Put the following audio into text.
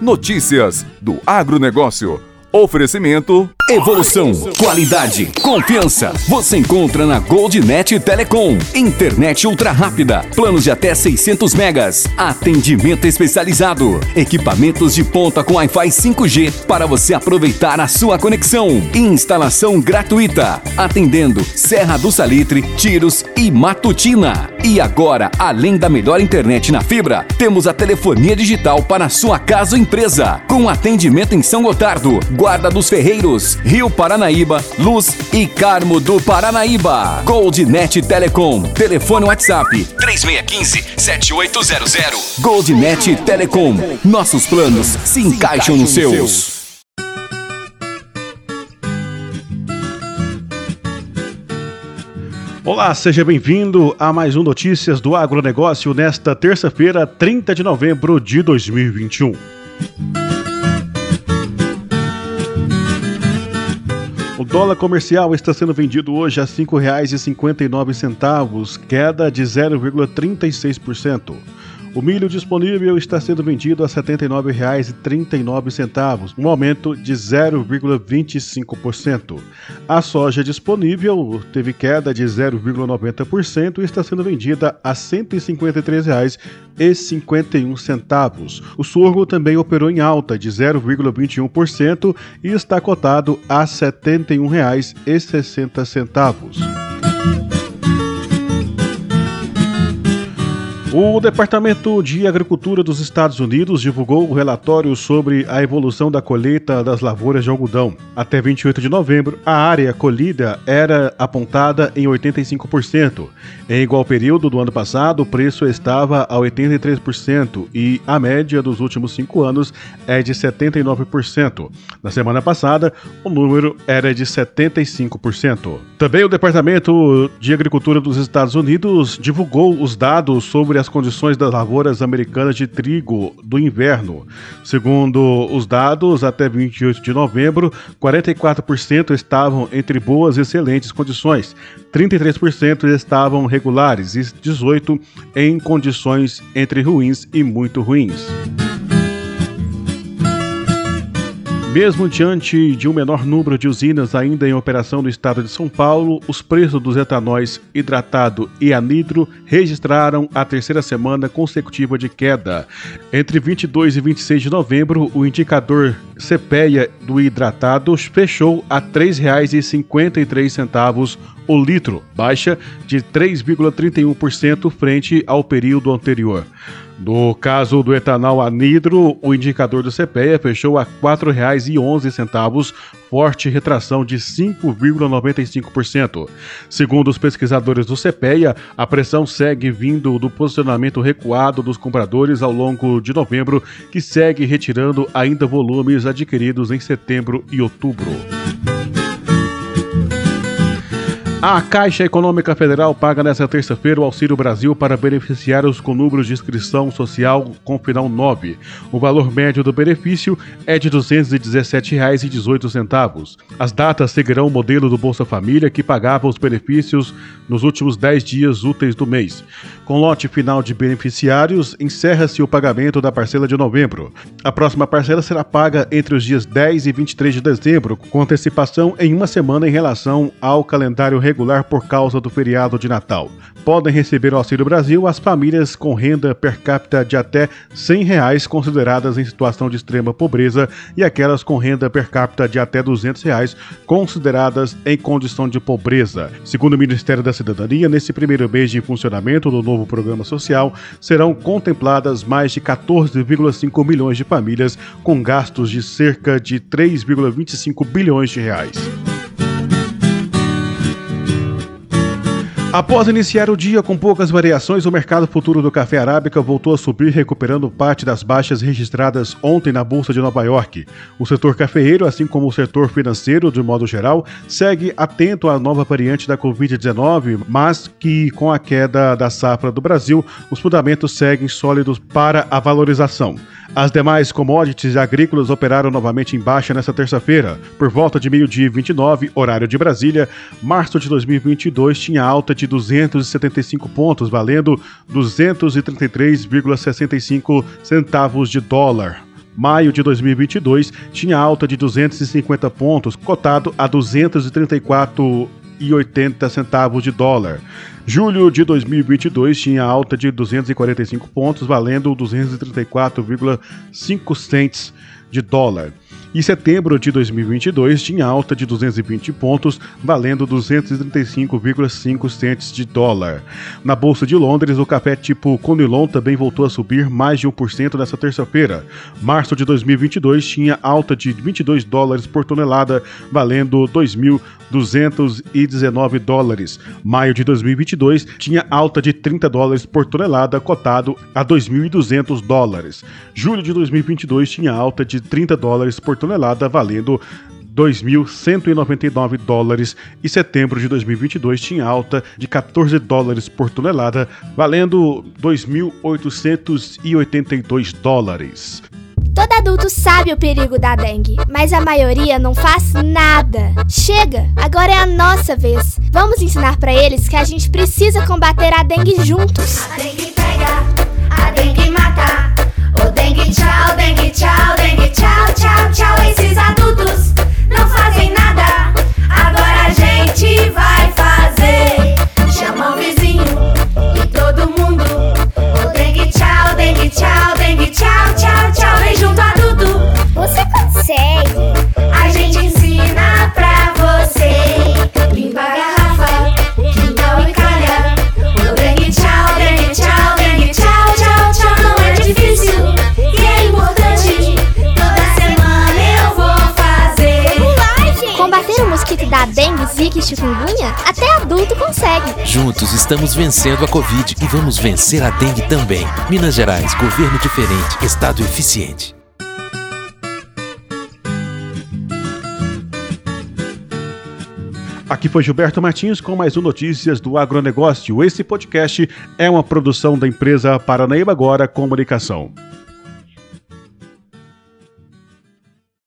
Notícias do agronegócio. Oferecimento Evolução, qualidade, confiança. Você encontra na Goldnet Telecom. Internet ultra rápida, planos de até 600 megas. Atendimento especializado. Equipamentos de ponta com Wi-Fi 5G para você aproveitar a sua conexão. Instalação gratuita. Atendendo Serra do Salitre, Tiros e Matutina. E agora, além da melhor internet na fibra, temos a telefonia digital para sua casa ou empresa. Com atendimento em São Gotardo, Guarda dos Ferreiros, Rio Paranaíba, Luz e Carmo do Paranaíba. Goldnet Telecom. Telefone WhatsApp 3615-7800. Goldnet Telecom. Nossos planos se encaixam nos seus. Olá, seja bem-vindo a mais um Notícias do Agronegócio nesta terça-feira, 30 de novembro de 2021. O dólar comercial está sendo vendido hoje a R$ 5,59, queda de 0,36%. O milho disponível está sendo vendido a R$ 79,39, um aumento de 0,25%. A soja disponível teve queda de 0,90% e está sendo vendida a R$ 153,51. O sorgo também operou em alta de 0,21% e está cotado a R$ 71,60. O Departamento de Agricultura dos Estados Unidos divulgou o relatório sobre a evolução da colheita das lavouras de algodão. Até 28 de novembro, a área colhida era apontada em 85%. Em igual período do ano passado, o preço estava a 83% e a média dos últimos cinco anos é de 79%. Na semana passada, o número era de 75%. Também o Departamento de Agricultura dos Estados Unidos divulgou os dados sobre a as condições das lavouras americanas de trigo do inverno. Segundo os dados, até 28 de novembro, 44% estavam entre boas e excelentes condições, 33% estavam regulares e 18% em condições entre ruins e muito ruins. Mesmo diante de um menor número de usinas ainda em operação no estado de São Paulo, os preços dos etanóis hidratado e anidro registraram a terceira semana consecutiva de queda. Entre 22 e 26 de novembro, o indicador CPEA do hidratado fechou a R$ 3,53 o litro, baixa de 3,31% frente ao período anterior. No caso do etanol anidro, o indicador do CPEA fechou a R$ 4,11, forte retração de 5,95%. Segundo os pesquisadores do CPEA, a pressão segue vindo do posicionamento recuado dos compradores ao longo de novembro, que segue retirando ainda volumes adquiridos em setembro e outubro. A Caixa Econômica Federal paga nesta terça-feira o Auxílio Brasil para beneficiários com números de inscrição social com final 9. O valor médio do benefício é de R$ 217,18. As datas seguirão o modelo do Bolsa Família, que pagava os benefícios nos últimos 10 dias úteis do mês. Com lote final de beneficiários, encerra-se o pagamento da parcela de novembro. A próxima parcela será paga entre os dias 10 e 23 de dezembro, com antecipação em uma semana em relação ao calendário regular regular por causa do feriado de Natal. Podem receber o Auxílio Brasil as famílias com renda per capita de até 100 reais consideradas em situação de extrema pobreza e aquelas com renda per capita de até 200 reais consideradas em condição de pobreza. Segundo o Ministério da Cidadania, nesse primeiro mês de funcionamento do novo programa social, serão contempladas mais de 14,5 milhões de famílias com gastos de cerca de 3,25 bilhões de reais. Após iniciar o dia com poucas variações, o mercado futuro do café arábica voltou a subir, recuperando parte das baixas registradas ontem na Bolsa de Nova York. O setor cafeeiro, assim como o setor financeiro, de modo geral, segue atento à nova variante da Covid-19, mas que, com a queda da safra do Brasil, os fundamentos seguem sólidos para a valorização. As demais commodities agrícolas operaram novamente em baixa nesta terça-feira. Por volta de meio-dia 29, horário de Brasília, março de 2022 tinha alta de 275 pontos, valendo 233,65 centavos de dólar. Maio de 2022 tinha alta de 250 pontos, cotado a 234,80 centavos de dólar. Julho de 2022 tinha alta de 245 pontos, valendo 234,5 cents de dólar. E setembro de 2022 tinha alta de 220 pontos, valendo 235,5 centes de dólar. Na Bolsa de Londres, o café tipo Conilon também voltou a subir mais de 1% nesta terça-feira. Março de 2022 tinha alta de 22 dólares por tonelada, valendo 2.219 dólares. Maio de 2022 tinha alta de 30 dólares por tonelada, cotado a 2.200 dólares. Julho de 2022 tinha alta de 30 dólares por tonelada, valendo 2.199 dólares e setembro de 2022 tinha alta de 14 dólares por tonelada, valendo 2.882 dólares. Todo adulto sabe o perigo da dengue, mas a maioria não faz nada. Chega, agora é a nossa vez. Vamos ensinar para eles que a gente precisa combater a dengue juntos. A dengue pega, a dengue mata. O dengue tchau, dengue Combater o mosquito da dengue, zika e chikungunya, até adulto consegue. Juntos estamos vencendo a Covid e vamos vencer a dengue também. Minas Gerais, governo diferente, estado eficiente. Aqui foi Gilberto Martins com mais um Notícias do Agronegócio. Esse podcast é uma produção da empresa Paranaíba Agora Comunicação.